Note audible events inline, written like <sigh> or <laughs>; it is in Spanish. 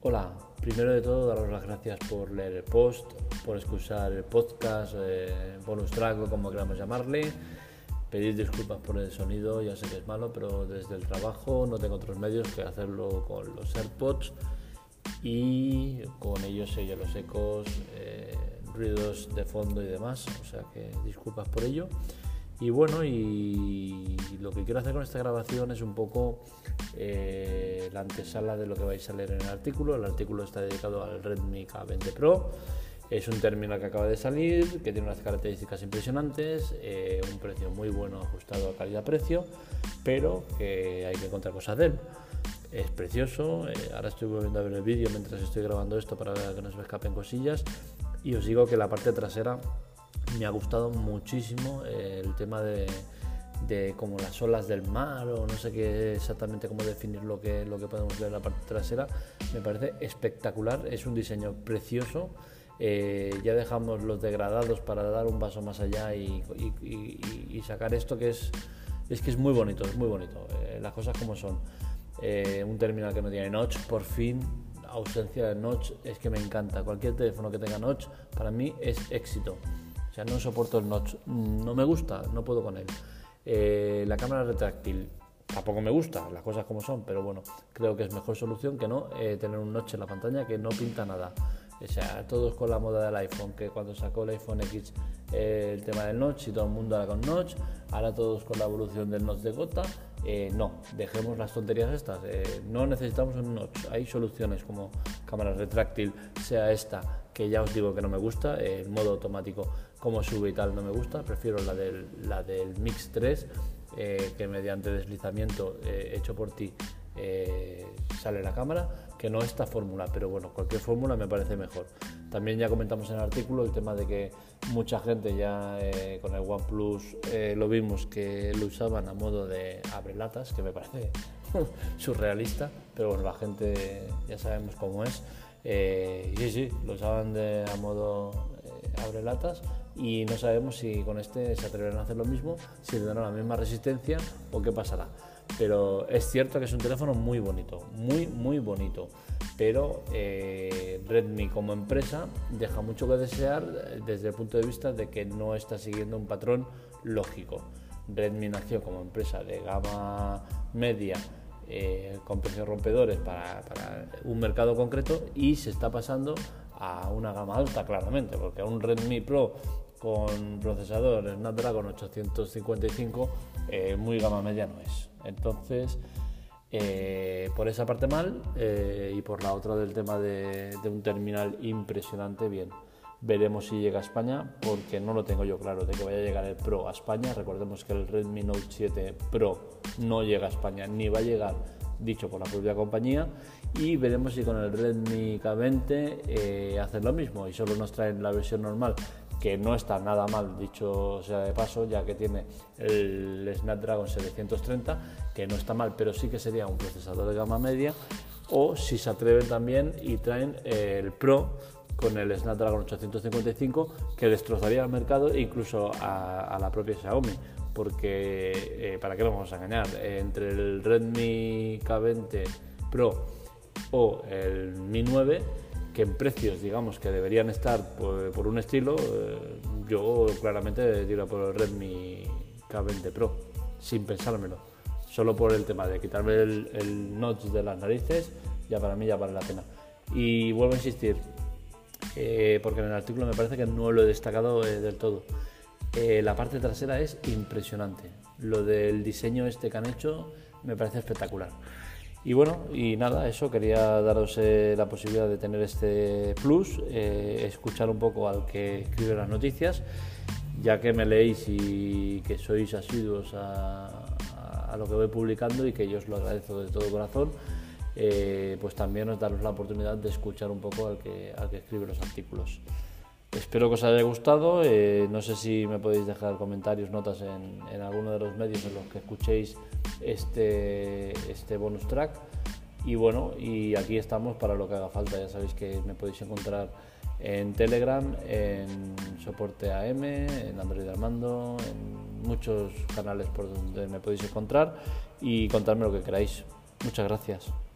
Hola, primero de todo daros las gracias por leer el post, por escuchar el podcast, eh, bonus track como queramos llamarle. Pedir disculpas por el sonido, ya sé que es malo, pero desde el trabajo no tengo otros medios que hacerlo con los AirPods y con ellos sello los ecos, eh, ruidos de fondo y demás, o sea que disculpas por ello. Y bueno, y lo que quiero hacer con esta grabación es un poco eh, la antesala de lo que vais a leer en el artículo. El artículo está dedicado al Redmi K20 Pro. Es un terminal que acaba de salir, que tiene unas características impresionantes, eh, un precio muy bueno ajustado a calidad-precio, pero que hay que encontrar cosas de él. Es precioso, eh, ahora estoy volviendo a ver el vídeo mientras estoy grabando esto para que no se me escapen cosillas y os digo que la parte trasera me ha gustado muchísimo eh, el tema de, como las olas del mar o no sé qué exactamente cómo definir lo que, lo que podemos ver en la parte trasera. Me parece espectacular, es un diseño precioso. Eh, ya dejamos los degradados para dar un paso más allá y, sacar esto que es, es que es muy bonito, es muy bonito, eh, las cosas como son. un terminal que no tiene notch, por fin, ausencia de notch, es que me encanta. Cualquier teléfono que tenga notch para mí es éxito no soporto el notch, no me gusta, no puedo con él. Eh, la cámara retráctil tampoco me gusta, las cosas como son, pero bueno, creo que es mejor solución que no eh, tener un notch en la pantalla que no pinta nada. O sea, todos con la moda del iPhone, que cuando sacó el iPhone X eh, el tema del notch y todo el mundo ahora con notch, ahora todos con la evolución del notch de gota. no, dejemos las tonterías estas. no necesitamos un notch. Hay soluciones como cámara retráctil, sea esta, que ya os digo que no me gusta, el modo automático como sube y tal no me gusta, prefiero la del, la del Mix 3, eh, que mediante deslizamiento eh, hecho por ti eh, sale la cámara, que no esta fórmula, pero bueno, cualquier fórmula me parece mejor. También ya comentamos en el artículo el tema de que mucha gente ya con el OnePlus lo vimos que lo usaban a modo de abrelatas, que me parece <laughs> surrealista, pero bueno, la gente ya sabemos cómo es. Y sí, sí, lo usaban de, a modo abrelatas y no sabemos si con este se atreverán a hacer lo mismo, si tendrán la misma resistencia o qué pasará. Pero es cierto que es un teléfono muy bonito, muy, muy bonito. Pero eh, Redmi como empresa deja mucho que desear desde el punto de vista de que no está siguiendo un patrón lógico. Redmi nació como empresa de gama media eh, con precios rompedores para, un mercado concreto y se está pasando a una gama alta claramente, porque un Redmi Pro con procesador Snapdragon 855 eh, muy gama media no es. Entonces, eh, por esa parte mal eh, y por la otra del tema de, un terminal impresionante, bien. Veremos si llega a España, porque no lo tengo yo claro de que vaya a llegar el Pro a España. Recordemos que el Redmi Note 7 Pro no llega a España, ni va a llegar, dicho por la propia compañía. Y veremos si con el Redmi K20 hacen lo mismo y solo nos traen la versión normal que no está nada mal, dicho sea de paso, ya que tiene el Snapdragon 730, que no está mal, pero sí que sería un procesador de gama media, o si se atreven también y traen el Pro con el Snapdragon 855, que destrozaría el mercado incluso a, la propia Xiaomi, porque, eh, ¿para qué lo vamos a engañar? entre el Redmi K20 Pro o el Mi 9, que en precios, digamos, que deberían estar por, un estilo, eh, yo claramente diría por el Redmi K20 Pro, sin pensármelo. Solo por el tema de quitarme el, notch de las narices, ya para mí ya vale la pena. Y vuelvo a insistir, eh, porque en el artículo me parece que no lo he destacado eh, del todo. la parte trasera es impresionante. Lo del diseño este que han hecho me parece espectacular. Y bueno, y nada, eso, quería daros eh, la posibilidad de tener este plus, eh, escuchar un poco al que escribe las noticias, ya que me leéis y que sois asiduos a, lo que voy publicando y que yo os lo agradezco de todo corazón, eh, pues también os daros la oportunidad de escuchar un poco al que, escribe los artículos. Espero que os haya gustado. no sé si me podéis dejar comentarios, notas en, en alguno de los medios en los que escuchéis este, este bonus track. Y bueno, y aquí estamos para lo que haga falta. Ya sabéis que me podéis encontrar en Telegram, en soporte AM, en Android Armando, en muchos canales por donde me podéis encontrar y contadme lo que queráis. Muchas gracias.